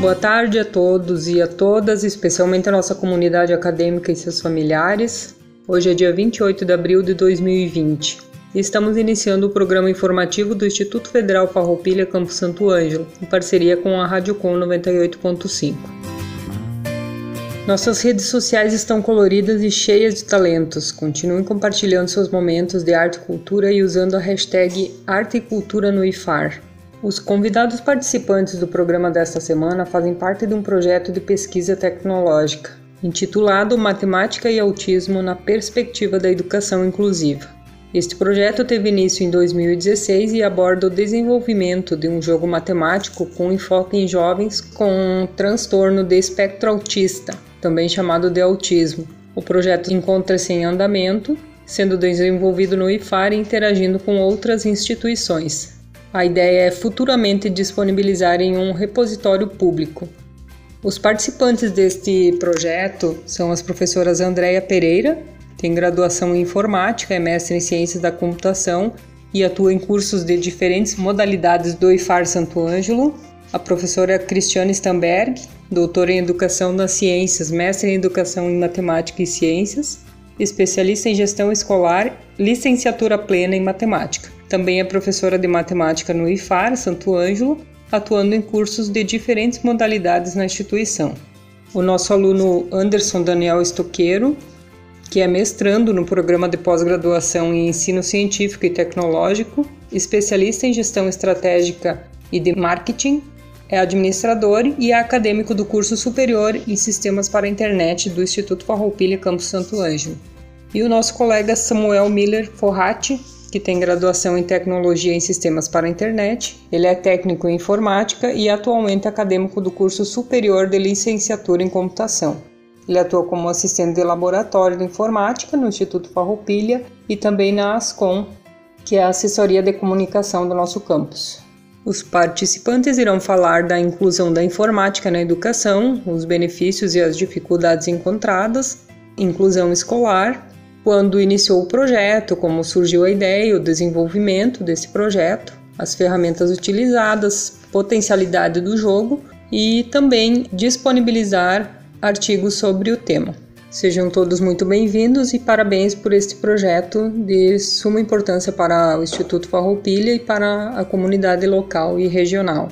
Boa tarde a todos e a todas, especialmente a nossa comunidade acadêmica e seus familiares. Hoje é dia 28 de abril de 2020 e estamos iniciando o programa informativo do Instituto Federal Farroupilha Campo Santo Ângelo, em parceria com a Rádio Com 98.5. Nossas redes sociais estão coloridas e cheias de talentos. Continuem compartilhando seus momentos de arte e cultura e usando a hashtag Arte e Cultura no IFAR. Os convidados participantes do programa desta semana fazem parte de um projeto de pesquisa tecnológica intitulado Matemática e Autismo na Perspectiva da Educação Inclusiva. Este projeto teve início em 2016 e aborda o desenvolvimento de um jogo matemático com enfoque em jovens com transtorno de espectro autista, também chamado de autismo. O projeto encontra-se em andamento, sendo desenvolvido no IFAR e interagindo com outras instituições. A ideia é futuramente disponibilizar em um repositório público. Os participantes deste projeto são as professoras Andréia Pereira, tem graduação em informática, é mestre em ciências da computação e atua em cursos de diferentes modalidades do IFAR Santo Ângelo, a professora Cristiane Stamberg, doutora em Educação nas Ciências, mestre em Educação em Matemática e Ciências, especialista em Gestão Escolar, licenciatura plena em Matemática. Também é professora de matemática no IFAR Santo Ângelo, atuando em cursos de diferentes modalidades na instituição. O nosso aluno Anderson Daniel Estoqueiro, que é mestrando no programa de pós-graduação em ensino científico e tecnológico, especialista em gestão estratégica e de marketing, é administrador e é acadêmico do curso superior em sistemas para a internet do Instituto Farroupilha Campus Santo Ângelo. E o nosso colega Samuel Miller Forratti, que tem graduação em Tecnologia em Sistemas para a Internet. Ele é técnico em Informática e atualmente acadêmico do curso superior de Licenciatura em Computação. Ele atua como assistente de laboratório de informática no Instituto Farroupilha e também na ASCOM, que é a assessoria de comunicação do nosso campus. Os participantes irão falar da inclusão da informática na educação, os benefícios e as dificuldades encontradas, inclusão escolar, quando iniciou o projeto, como surgiu a ideia o desenvolvimento desse projeto, as ferramentas utilizadas, potencialidade do jogo e também disponibilizar artigos sobre o tema. Sejam todos muito bem-vindos e parabéns por este projeto de suma importância para o Instituto Farroupilha e para a comunidade local e regional.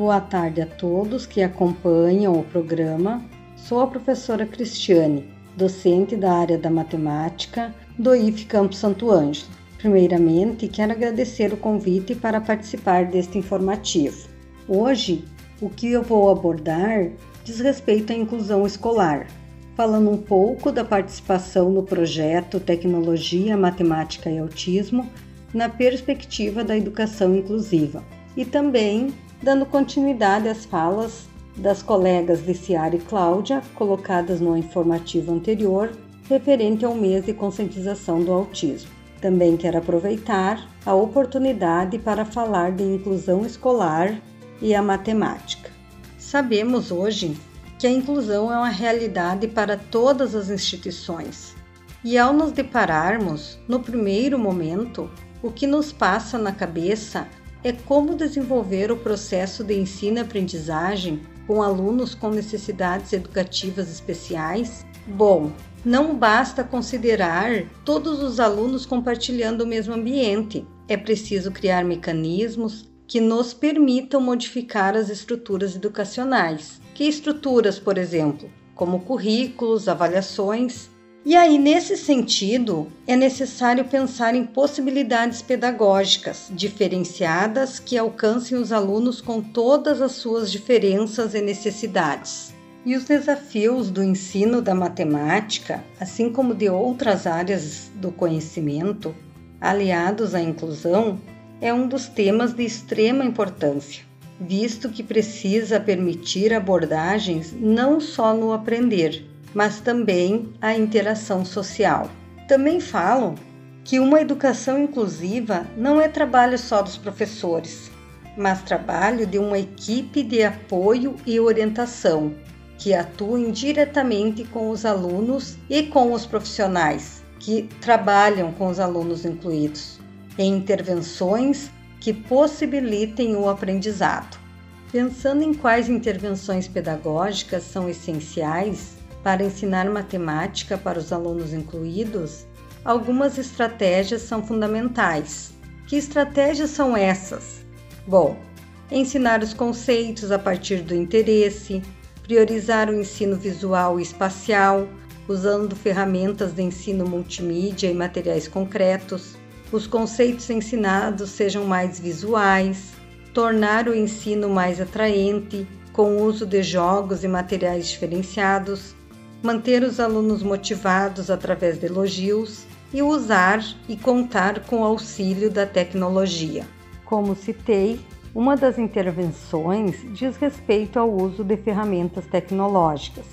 Boa tarde a todos que acompanham o programa. Sou a professora Cristiane, docente da área da matemática do IF Campo Santo Ângelo. Primeiramente, quero agradecer o convite para participar deste informativo. Hoje, o que eu vou abordar diz respeito à inclusão escolar, falando um pouco da participação no projeto Tecnologia, Matemática e Autismo na perspectiva da educação inclusiva e também dando continuidade às falas das colegas Liciara e Cláudia, colocadas no informativo anterior, referente ao mês de conscientização do autismo. Também quero aproveitar a oportunidade para falar de inclusão escolar e a matemática. Sabemos hoje que a inclusão é uma realidade para todas as instituições. E ao nos depararmos, no primeiro momento, o que nos passa na cabeça é como desenvolver o processo de ensino-aprendizagem com alunos com necessidades educativas especiais? Bom, não basta considerar todos os alunos compartilhando o mesmo ambiente. É preciso criar mecanismos que nos permitam modificar as estruturas educacionais. Que estruturas, por exemplo? Como currículos, avaliações e aí, nesse sentido, é necessário pensar em possibilidades pedagógicas diferenciadas que alcancem os alunos com todas as suas diferenças e necessidades. E os desafios do ensino da matemática, assim como de outras áreas do conhecimento, aliados à inclusão, é um dos temas de extrema importância, visto que precisa permitir abordagens não só no aprender, mas também a interação social. Também falam que uma educação inclusiva não é trabalho só dos professores, mas trabalho de uma equipe de apoio e orientação que atuem diretamente com os alunos e com os profissionais que trabalham com os alunos incluídos em intervenções que possibilitem o aprendizado. Pensando em quais intervenções pedagógicas são essenciais para ensinar matemática para os alunos incluídos, algumas estratégias são fundamentais. Que estratégias são essas? Bom, ensinar os conceitos a partir do interesse, priorizar o ensino visual e espacial, usando ferramentas de ensino multimídia e materiais concretos, os conceitos ensinados sejam mais visuais, tornar o ensino mais atraente, com o uso de jogos e materiais diferenciados, manter os alunos motivados através de elogios e usar e contar com o auxílio da tecnologia. Como citei, uma das intervenções diz respeito ao uso de ferramentas tecnológicas,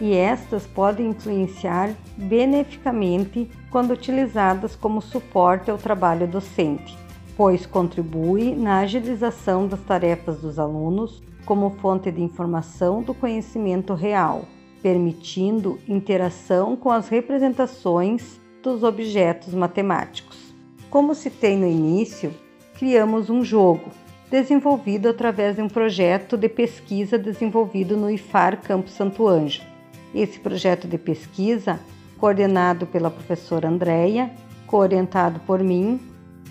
e estas podem influenciar beneficamente quando utilizadas como suporte ao trabalho docente, pois contribui na agilização das tarefas dos alunos como fonte de informação do conhecimento real, permitindo interação com as representações dos objetos matemáticos. Como citei no início, criamos um jogo desenvolvido através de um projeto de pesquisa desenvolvido no IFAR Campo Santo Ângelo esse projeto de pesquisa, coordenado pela professora Andréia, coorientado por mim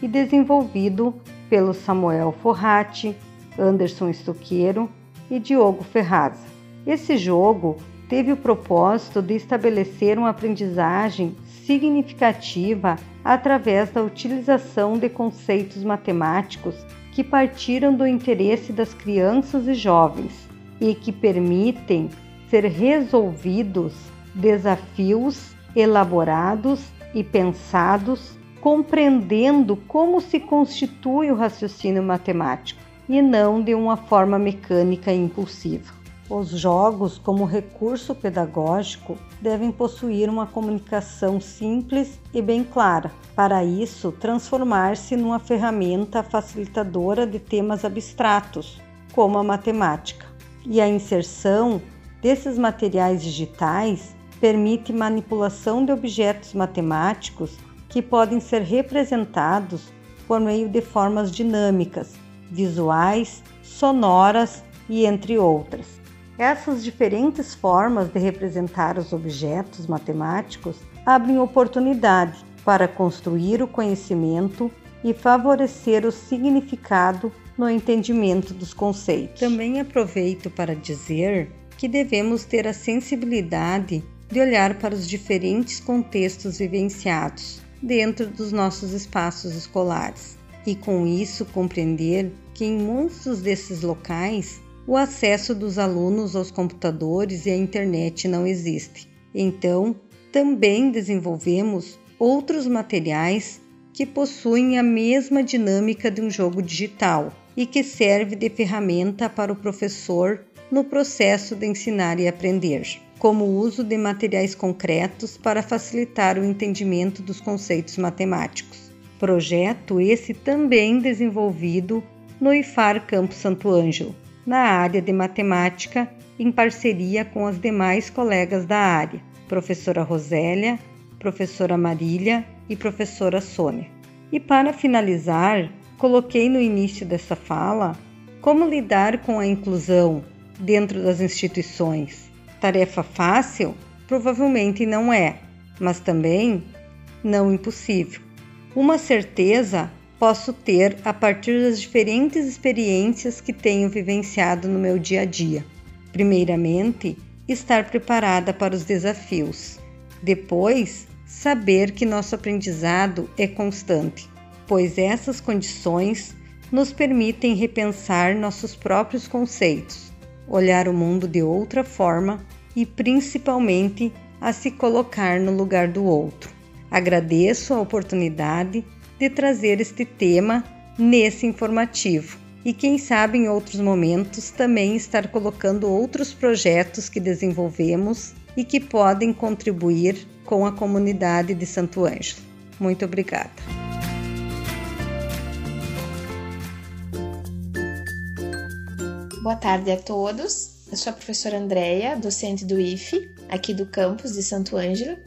e desenvolvido pelo Samuel Forratti, Anderson Estoqueiro e Diogo Ferraz. Esse jogo teve o propósito de estabelecer uma aprendizagem significativa através da utilização de conceitos matemáticos que partiram do interesse das crianças e jovens e que permitem ser resolvidos desafios elaborados e pensados, compreendendo como se constitui o raciocínio matemático e não de uma forma mecânica e impulsiva. Os jogos, como recurso pedagógico, devem possuir uma comunicação simples e bem clara. Para isso, transformar-se numa ferramenta facilitadora de temas abstratos, como a matemática. E a inserção desses materiais digitais permite manipulação de objetos matemáticos que podem ser representados por meio de formas dinâmicas, visuais, sonoras e entre outras. Essas diferentes formas de representar os objetos matemáticos abrem oportunidade para construir o conhecimento e favorecer o significado no entendimento dos conceitos. Também aproveito para dizer que devemos ter a sensibilidade de olhar para os diferentes contextos vivenciados dentro dos nossos espaços escolares e, com isso, compreender que em muitos desses locais o acesso dos alunos aos computadores e à internet não existe. Então, também desenvolvemos outros materiais que possuem a mesma dinâmica de um jogo digital e que serve de ferramenta para o professor no processo de ensinar e aprender, como o uso de materiais concretos para facilitar o entendimento dos conceitos matemáticos. Projeto esse também desenvolvido no IFAR Campo Santo Ângelo, na área de matemática, em parceria com as demais colegas da área, professora Rosélia, professora Marília e professora Sônia. E para finalizar, coloquei no início dessa fala como lidar com a inclusão dentro das instituições. Tarefa fácil? Provavelmente não é, mas também não impossível. Uma certeza posso ter a partir das diferentes experiências que tenho vivenciado no meu dia a dia. Primeiramente, estar preparada para os desafios. Depois, saber que nosso aprendizado é constante, pois essas condições nos permitem repensar nossos próprios conceitos olhar o mundo de outra forma e principalmente a se colocar no lugar do outro. Agradeço a oportunidade de trazer este tema nesse informativo. E quem sabe em outros momentos também estar colocando outros projetos que desenvolvemos e que podem contribuir com a comunidade de Santo Ângelo. Muito obrigada. Boa tarde a todos. Eu sou a professora Andréia, docente do IFE, aqui do campus de Santo Ângelo.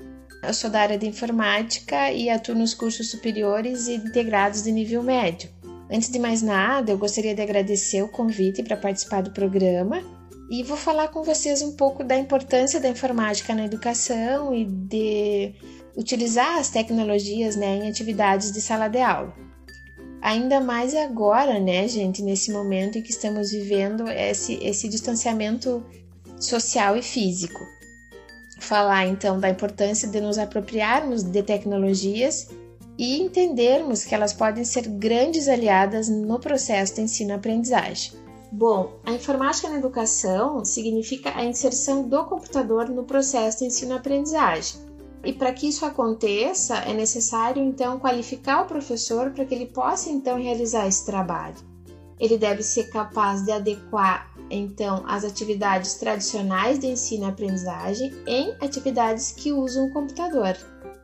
Eu sou da área de informática e atuo nos cursos superiores e integrados de nível médio. Antes de mais nada, eu gostaria de agradecer o convite para participar do programa e vou falar com vocês um pouco da importância da informática na educação e de utilizar as tecnologias né, em atividades de sala de aula. Ainda mais agora, né, gente, nesse momento em que estamos vivendo esse, esse distanciamento social e físico. Falar então da importância de nos apropriarmos de tecnologias e entendermos que elas podem ser grandes aliadas no processo de ensino-aprendizagem. Bom, a informática na educação significa a inserção do computador no processo de ensino-aprendizagem. E para que isso aconteça, é necessário então qualificar o professor para que ele possa então realizar esse trabalho. Ele deve ser capaz de adequar então as atividades tradicionais de ensino-aprendizagem em atividades que usam o computador.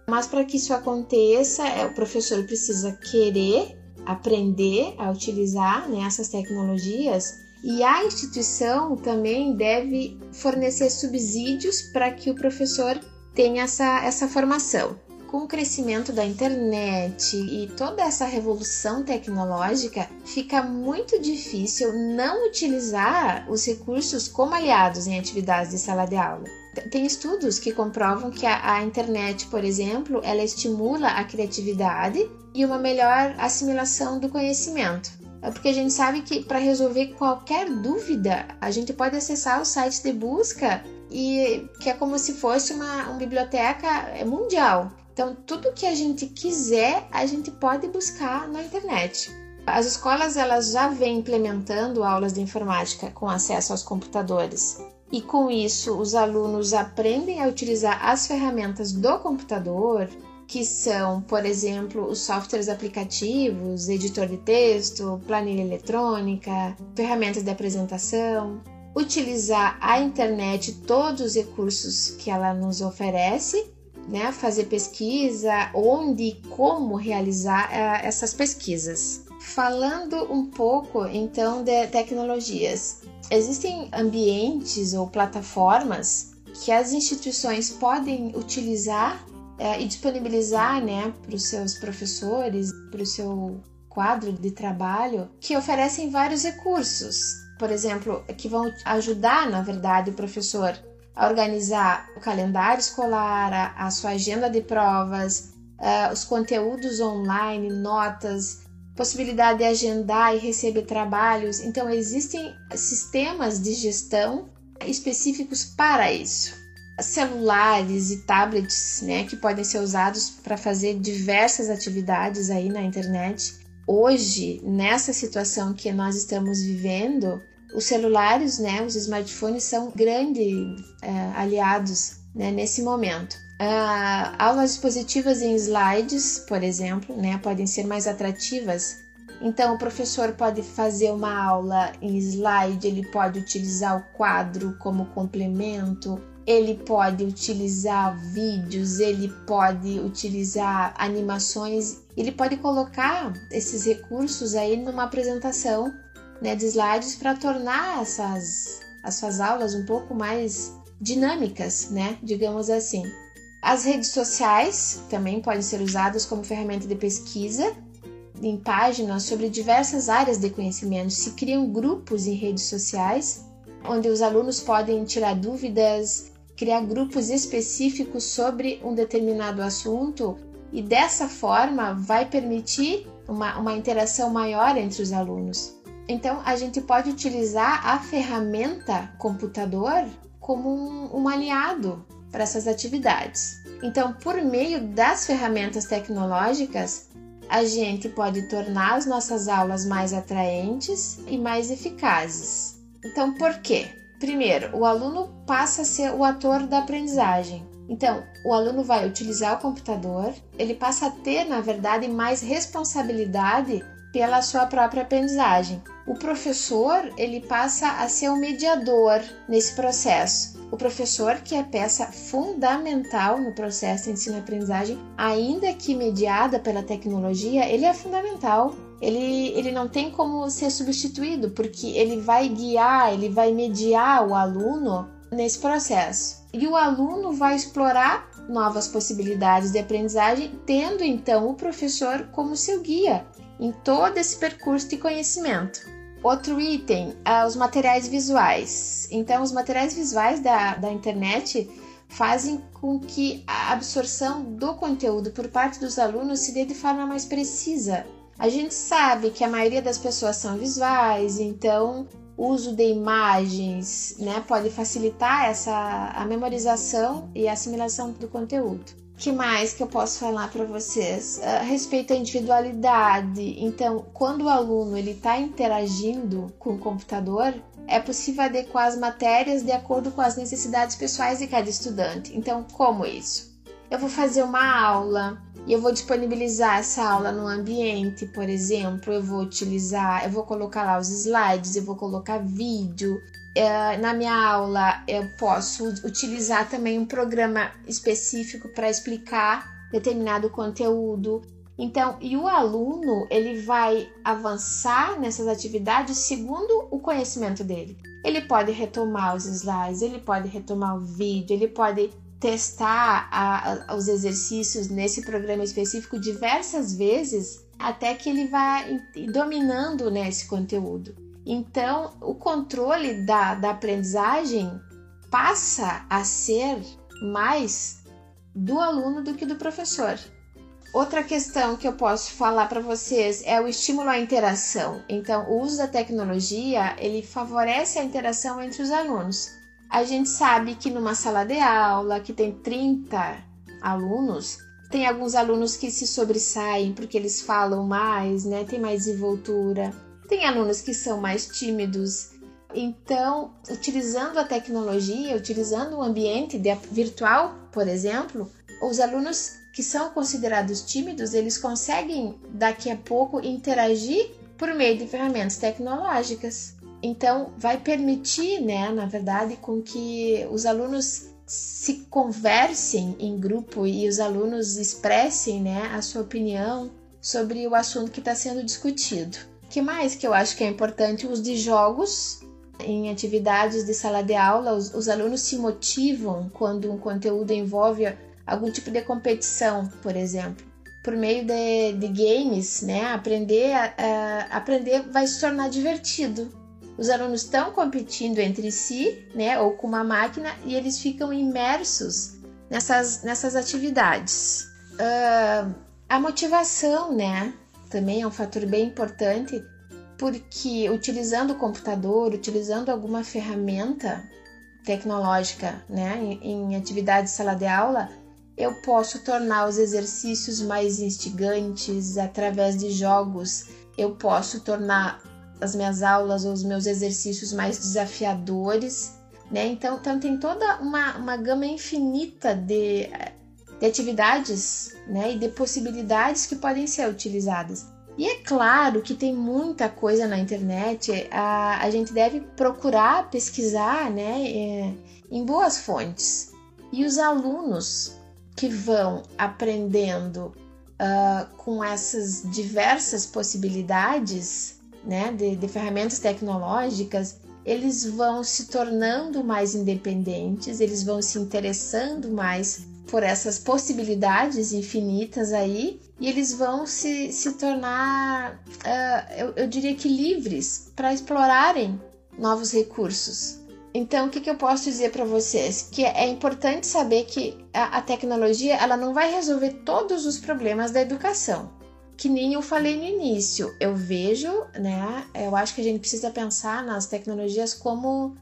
Mas para que isso aconteça, é, o professor precisa querer aprender a utilizar né, essas tecnologias e a instituição também deve fornecer subsídios para que o professor tenha essa, essa formação. Com o crescimento da internet e toda essa revolução tecnológica, fica muito difícil não utilizar os recursos como aliados em atividades de sala de aula. Tem estudos que comprovam que a, a, internet, por exemplo, ela estimula a criatividade e uma melhor assimilação do conhecimento. É porque a gente sabe que para resolver qualquer dúvida, a gente pode acessar o site de busca e que é como se fosse uma, uma biblioteca mundial. Então, tudo que a gente quiser, a gente pode buscar na internet. As escolas elas já vêm implementando aulas de informática com acesso aos computadores. E com isso, os alunos aprendem a utilizar as ferramentas do computador, que são, por exemplo, os softwares aplicativos, editor de texto, planilha eletrônica, ferramentas de apresentação, utilizar a internet, todos os recursos que ela nos oferece, né? fazer pesquisa, onde e como realizar uh, essas pesquisas. Falando um pouco então de tecnologias, Existem ambientes ou plataformas que as instituições podem utilizar é, e disponibilizar né, para os seus professores, para o seu quadro de trabalho, que oferecem vários recursos. Por exemplo, que vão ajudar, na verdade, o professor a organizar o calendário escolar, a, a sua agenda de provas, uh, os conteúdos online, notas, possibilidade de agendar e receber trabalhos. Então, existem sistemas de gestão específicos para isso. Celulares e tablets, né, que podem ser usados para fazer diversas atividades aí na internet. Hoje, nessa situação que nós estamos vivendo, os celulares, né, os smartphones são grandes é, aliados né, nesse momento. Uh, aulas expositivas em slides, por exemplo, né, podem ser mais atrativas. Então, o professor pode fazer uma aula em slide, ele pode utilizar o quadro como complemento, ele pode utilizar vídeos, ele pode utilizar animações, ele pode colocar esses recursos aí numa apresentação né, de slides para tornar essas, as suas aulas um pouco mais dinâmicas, né, digamos assim. As redes sociais também podem ser usadas como ferramenta de pesquisa em páginas sobre diversas áreas de conhecimento. Se criam grupos em redes sociais onde os alunos podem tirar dúvidas, criar grupos específicos sobre um determinado assunto e dessa forma vai permitir uma, uma interação maior entre os alunos. Então, a gente pode utilizar a ferramenta computador como um, um aliado para essas atividades. Então, por meio das ferramentas tecnológicas, a gente pode tornar as nossas aulas mais atraentes e mais eficazes. Então, por quê? Primeiro, o aluno passa a ser o ator da aprendizagem. Então, o aluno vai utilizar o computador, ele passa a ter, na verdade, mais responsabilidade pela sua própria aprendizagem. O professor, ele passa a ser o mediador nesse processo. O professor, que é peça fundamental no processo de ensino-aprendizagem, ainda que mediada pela tecnologia, ele é fundamental. Ele, ele não tem como ser substituído, porque ele vai guiar, ele vai mediar o aluno nesse processo. E o aluno vai explorar novas possibilidades de aprendizagem, tendo então o professor como seu guia em todo esse percurso de conhecimento. Outro item, ah, os materiais visuais. Então, os materiais visuais da, da internet fazem com que a absorção do conteúdo por parte dos alunos se dê de forma mais precisa. A gente sabe que a maioria das pessoas são visuais, então o uso de imagens né, pode facilitar essa, a memorização e a assimilação do conteúdo que mais que eu posso falar para vocês? A respeito à individualidade. Então, quando o aluno ele está interagindo com o computador, é possível adequar as matérias de acordo com as necessidades pessoais de cada estudante. Então, como isso? Eu vou fazer uma aula e eu vou disponibilizar essa aula no ambiente, por exemplo, eu vou utilizar, eu vou colocar lá os slides, eu vou colocar vídeo, é, na minha aula eu posso utilizar também um programa específico para explicar determinado conteúdo. Então, e o aluno ele vai avançar nessas atividades segundo o conhecimento dele. Ele pode retomar os slides, ele pode retomar o vídeo, ele pode testar a, a, os exercícios nesse programa específico diversas vezes até que ele vá dominando né, esse conteúdo. Então, o controle da, da aprendizagem passa a ser mais do aluno do que do professor. Outra questão que eu posso falar para vocês é o estímulo à interação. Então, o uso da tecnologia ele favorece a interação entre os alunos. A gente sabe que numa sala de aula que tem 30 alunos, tem alguns alunos que se sobressaem porque eles falam mais, né? Tem mais desenvoltura. Tem alunos que são mais tímidos. Então, utilizando a tecnologia, utilizando o ambiente virtual, por exemplo, os alunos que são considerados tímidos, eles conseguem daqui a pouco interagir por meio de ferramentas tecnológicas. Então, vai permitir, né, na verdade, com que os alunos se conversem em grupo e os alunos expressem, né, a sua opinião sobre o assunto que está sendo discutido que mais que eu acho que é importante? Os de jogos em atividades de sala de aula, os, os, alunos se motivam quando um conteúdo envolve algum tipo de competição, por exemplo. Por meio de, de games, né? Aprender, aprender vai se tornar divertido. Os alunos estão competindo entre si, né? Ou com uma máquina e eles ficam imersos nessas, nessas atividades. Uh, a motivação, né? também é um fator bem importante, porque utilizando o computador, utilizando alguma ferramenta tecnológica né, em, em atividade de sala de aula, eu posso tornar os exercícios mais instigantes através de jogos, eu posso tornar as minhas aulas ou os meus exercícios mais desafiadores, né? Então, então tem toda uma, uma gama infinita de de atividades né, e de possibilidades que podem ser utilizadas. E é claro que tem muita coisa na internet, a, a gente deve procurar pesquisar né, é, em boas fontes. E os alunos que vão aprendendo uh, com essas diversas possibilidades né, de, de ferramentas tecnológicas, eles vão se tornando mais independentes, eles vão se interessando mais por essas possibilidades infinitas aí e eles vão se, se tornar, uh, eu, eu diria que livres para explorarem novos recursos. Então, o que, que eu posso dizer para vocês? Que é importante saber que a, a, tecnologia ela não vai resolver todos os problemas da educação. Que nem eu falei no início, eu vejo, né? Eu acho que a gente precisa pensar nas tecnologias como,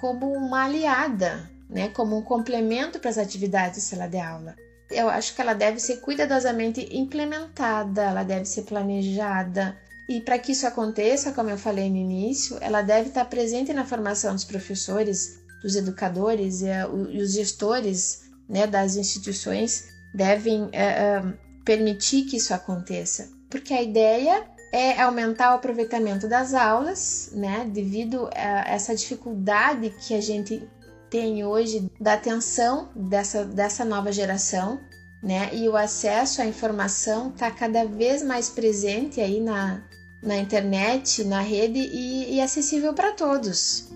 como uma aliada né, como um complemento para as atividades de sala de aula. Eu acho que ela deve ser cuidadosamente implementada, ela deve ser planejada. E para que isso aconteça, como eu falei no início, ela deve estar presente na formação dos professores, dos educadores e, e os gestores né, das instituições devem é, é, permitir que isso aconteça. Porque a ideia é aumentar o aproveitamento das aulas, né? Devido a essa dificuldade que a gente tem hoje da atenção dessa, dessa nova geração, né? E o acesso à informação está cada vez mais presente aí na, na internet, na rede e, e acessível para todos.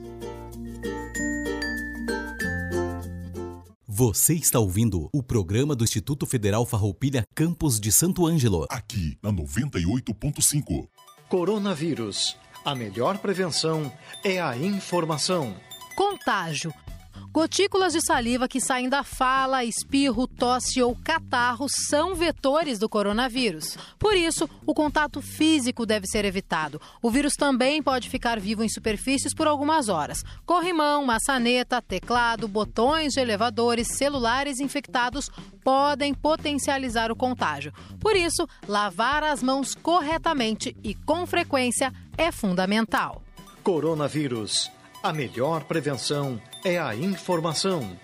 Você está ouvindo o programa do Instituto Federal Farroupilha Campos de Santo Ângelo. Aqui na 98.5. Coronavírus. A melhor prevenção é a informação. Contágio Gotículas de saliva que saem da fala, espirro, tosse ou catarro são vetores do coronavírus. Por isso, o contato físico deve ser evitado. O vírus também pode ficar vivo em superfícies por algumas horas. Corrimão, maçaneta, teclado, botões de elevadores, celulares infectados podem potencializar o contágio. Por isso, lavar as mãos corretamente e com frequência é fundamental. Coronavírus. A melhor prevenção é a informação.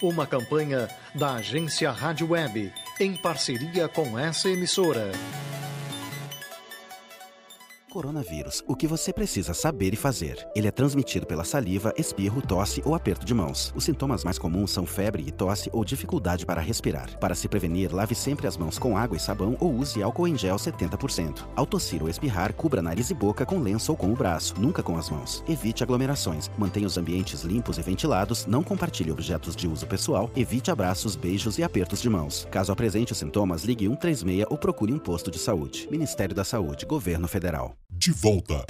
Uma campanha da agência Rádio Web em parceria com essa emissora. Coronavírus. O que você precisa saber e fazer. Ele é transmitido pela saliva, espirro, tosse ou aperto de mãos. Os sintomas mais comuns são febre e tosse ou dificuldade para respirar. Para se prevenir, lave sempre as mãos com água e sabão ou use álcool em gel 70%. Ao tossir ou espirrar, cubra nariz e boca com lenço ou com o braço, nunca com as mãos. Evite aglomerações. Mantenha os ambientes limpos e ventilados. Não compartilhe objetos de uso pessoal. Evite abraços, beijos e apertos de mãos. Caso apresente os sintomas, ligue 136 ou procure um posto de saúde. Ministério da Saúde, Governo Federal de volta.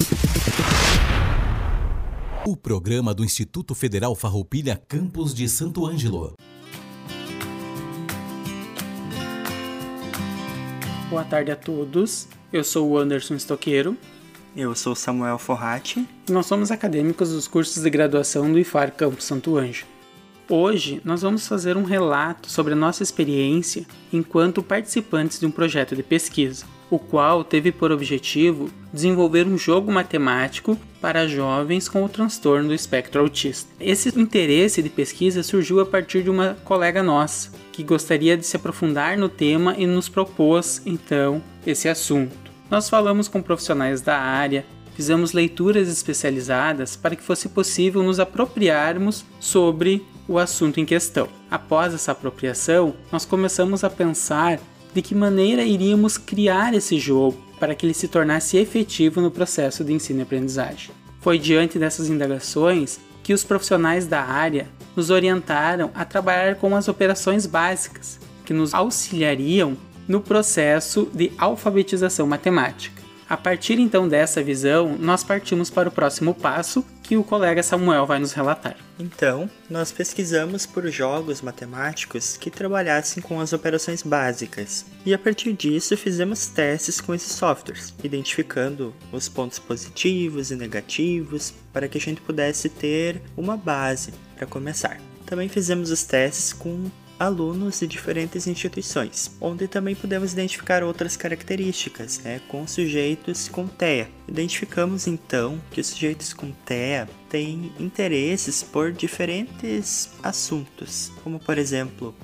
O programa do Instituto Federal Farroupilha Campos de Santo Ângelo. Boa tarde a todos. Eu sou o Anderson Estoqueiro. Eu sou Samuel Forratti. Nós somos acadêmicos dos cursos de graduação do IFAR Campos Santo Ângelo. Hoje nós vamos fazer um relato sobre a nossa experiência enquanto participantes de um projeto de pesquisa o qual teve por objetivo desenvolver um jogo matemático para jovens com o transtorno do espectro autista. Esse interesse de pesquisa surgiu a partir de uma colega nossa que gostaria de se aprofundar no tema e nos propôs então esse assunto. Nós falamos com profissionais da área, fizemos leituras especializadas para que fosse possível nos apropriarmos sobre o assunto em questão. Após essa apropriação, nós começamos a pensar de que maneira iríamos criar esse jogo para que ele se tornasse efetivo no processo de ensino e aprendizagem. Foi diante dessas indagações que os profissionais da área nos orientaram a trabalhar com as operações básicas que nos auxiliariam no processo de alfabetização matemática. A partir então dessa visão, nós partimos para o próximo passo que o colega Samuel vai nos relatar. Então, nós pesquisamos por jogos matemáticos que trabalhassem com as operações básicas, e a partir disso fizemos testes com esses softwares, identificando os pontos positivos e negativos para que a gente pudesse ter uma base para começar. Também fizemos os testes com alunos de diferentes instituições, onde também podemos identificar outras características, né, com sujeitos com TEA. Identificamos então que os sujeitos com TEA têm interesses por diferentes assuntos, como por exemplo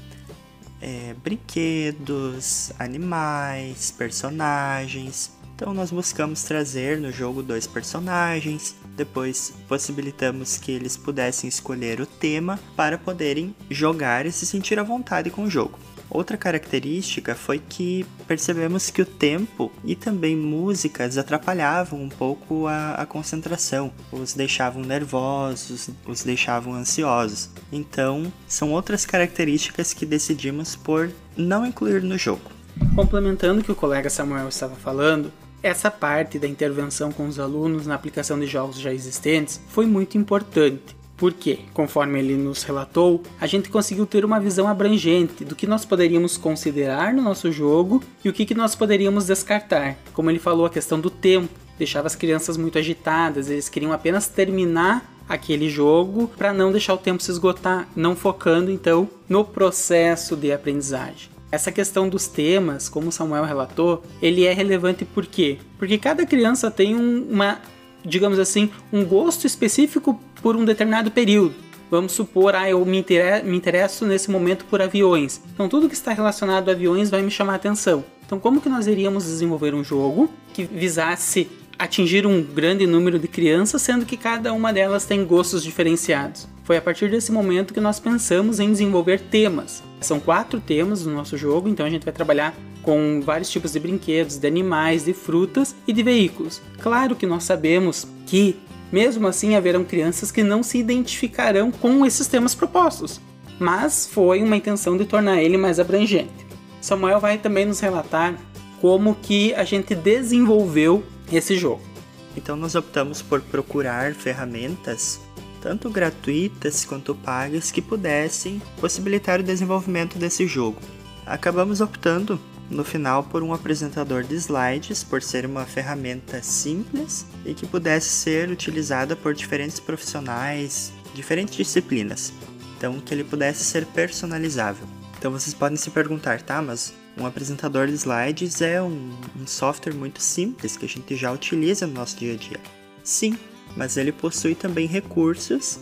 é, brinquedos, animais, personagens. Então nós buscamos trazer no jogo dois personagens, depois possibilitamos que eles pudessem escolher o tema para poderem jogar e se sentir à vontade com o jogo. Outra característica foi que percebemos que o tempo e também músicas atrapalhavam um pouco a, a, concentração, os deixavam nervosos, os deixavam ansiosos. Então, são outras características que decidimos por não incluir no jogo. Complementando o que o colega Samuel estava falando, essa parte da intervenção com os alunos na aplicação de jogos já existentes foi muito importante, porque, conforme ele nos relatou, a gente conseguiu ter uma visão abrangente do que nós poderíamos considerar no nosso jogo e o que, que nós poderíamos descartar. Como ele falou, a questão do tempo deixava as crianças muito agitadas, eles queriam apenas terminar aquele jogo para não deixar o tempo se esgotar, não focando então no processo de aprendizagem. Essa questão dos temas, como o Samuel relatou, ele é relevante por quê? Porque cada criança tem um, uma, digamos assim, um gosto específico por um determinado período. Vamos supor, ah, eu me me interesso nesse momento por aviões. Então tudo que está relacionado a aviões vai me chamar a atenção. Então, como que nós iríamos desenvolver um jogo que visasse atingir um grande número de crianças, sendo que cada uma delas tem gostos diferenciados? Foi a partir desse momento que nós pensamos em desenvolver temas. São quatro temas no nosso jogo, então a gente vai trabalhar com vários tipos de brinquedos, de animais, de frutas e de veículos. Claro que nós sabemos que, mesmo assim, haverão crianças que não se identificarão com esses temas propostos, mas foi uma intenção de tornar ele mais abrangente. Samuel vai também nos relatar como que a gente desenvolveu esse jogo. Então nós optamos por procurar ferramentas tanto gratuitas quanto pagas que pudessem possibilitar o desenvolvimento desse jogo. Acabamos optando no final por um apresentador de slides, por ser uma ferramenta simples e que pudesse ser utilizada por diferentes profissionais, diferentes disciplinas. Então, que ele pudesse ser personalizável. Então, vocês podem se perguntar, tá, mas um apresentador de slides é um, um software muito simples que a gente já utiliza no nosso dia a dia. Sim, mas ele possui também recursos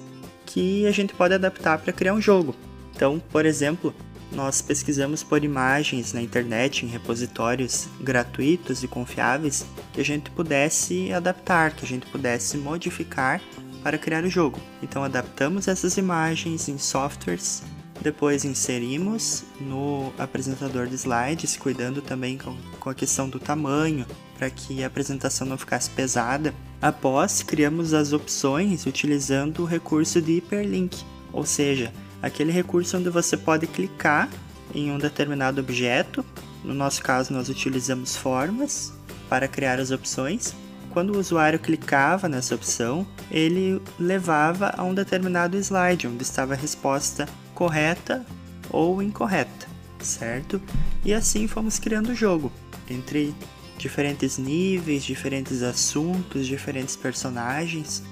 que a gente pode adaptar para criar um jogo. Então, por exemplo, nós pesquisamos por imagens na internet, em repositórios gratuitos e confiáveis, que a gente pudesse adaptar, que a gente pudesse modificar para criar o jogo. Então adaptamos essas imagens em softwares, depois inserimos no apresentador de slides, cuidando também com, a questão do tamanho, para que a apresentação não ficasse pesada. Após, criamos as opções utilizando o recurso de hiperlink, ou seja, aquele recurso onde você pode clicar em um determinado objeto. No nosso caso, nós utilizamos formas para criar as opções. Quando o usuário clicava nessa opção, ele levava a um determinado slide onde estava a resposta correta ou incorreta, certo? E assim fomos criando o jogo entre diferentes níveis, diferentes assuntos, diferentes personagens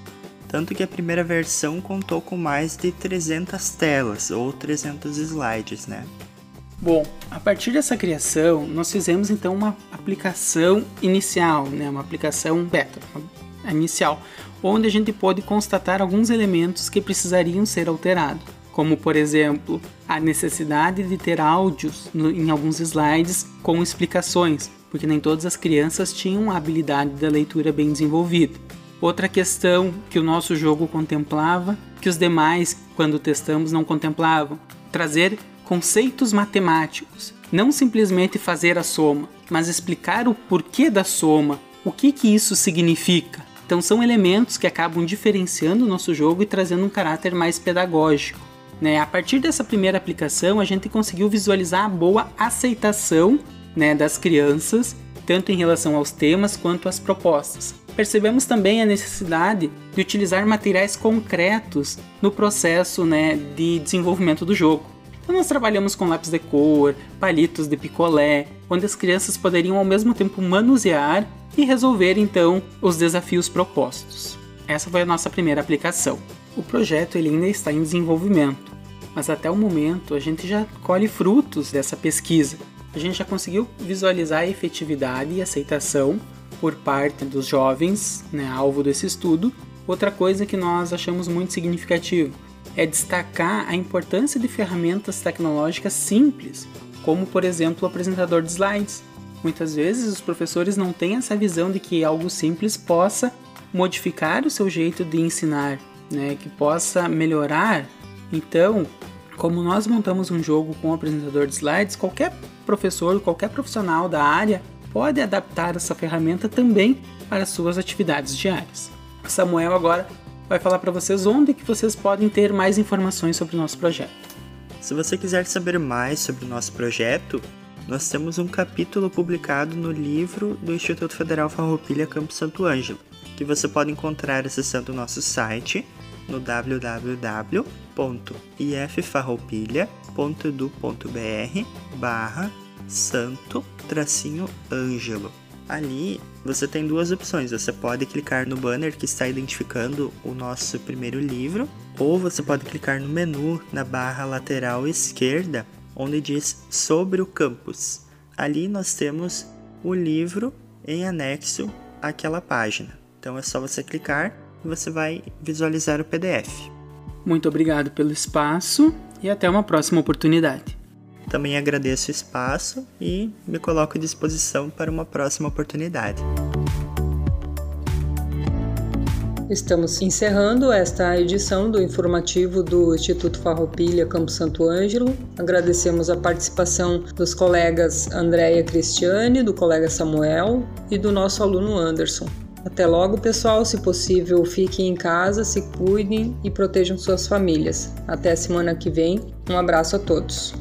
tanto que a primeira versão contou com mais de 300 telas ou 300 slides, né? Bom, a partir dessa criação, nós fizemos então uma aplicação inicial, né? uma aplicação beta inicial, onde a gente pode constatar alguns elementos que precisariam ser alterados, como por exemplo a necessidade de ter áudios no, em alguns slides com explicações, porque nem todas as crianças tinham a habilidade da leitura bem desenvolvida. Outra questão que o nosso jogo contemplava, que os demais, quando testamos, não contemplavam: trazer conceitos matemáticos, não simplesmente fazer a soma, mas explicar o porquê da soma, o que, que isso significa. Então, são elementos que acabam diferenciando o nosso jogo e trazendo um caráter mais pedagógico. Né? A partir dessa primeira aplicação, a gente conseguiu visualizar a boa aceitação né, das crianças, tanto em relação aos temas quanto às propostas percebemos também a necessidade de utilizar materiais concretos no processo né, de desenvolvimento do jogo. Então nós trabalhamos com lápis de cor, palitos de picolé, onde as crianças poderiam ao mesmo tempo manusear e resolver então os desafios propostos. Essa foi a nossa primeira aplicação. O projeto ele ainda está em desenvolvimento, mas até o momento a gente já colhe frutos dessa pesquisa. A gente já conseguiu visualizar a efetividade e aceitação por parte dos jovens, né, alvo desse estudo. Outra coisa que nós achamos muito significativo é destacar a importância de ferramentas tecnológicas simples, como por exemplo o apresentador de slides. Muitas vezes os professores não têm essa visão de que algo simples possa modificar o seu jeito de ensinar, né, que possa melhorar. Então, como nós montamos um jogo com um apresentador de slides, qualquer professor, qualquer profissional da área pode adaptar essa ferramenta também para suas atividades diárias. Samuel agora vai falar para vocês onde que vocês podem ter mais informações sobre o nosso projeto. Se você quiser saber mais sobre o nosso projeto, nós temos um capítulo publicado no livro do Instituto Federal Farroupilha Campo Santo Ângelo, que você pode encontrar acessando o nosso site no www.iffarroupilha.edu.br barra santo tracinho Ângelo. Ali você tem duas opções. Você pode clicar no banner que está identificando o nosso primeiro livro, ou você pode clicar no menu na barra lateral esquerda, onde diz sobre o campus. Ali nós temos o livro em anexo àquela página. Então é só você clicar você vai visualizar o PDF. Muito obrigado pelo espaço e até uma próxima oportunidade. Também agradeço o espaço e me coloco à disposição para uma próxima oportunidade. Estamos encerrando esta edição do informativo do Instituto Farroupilha Campo Santo Ângelo. Agradecemos a participação dos colegas Andréia Cristiane, do colega Samuel e do nosso aluno Anderson. Até logo, pessoal. Se possível, fiquem em casa, se cuidem e protejam suas famílias. Até a semana que vem. Um abraço a todos.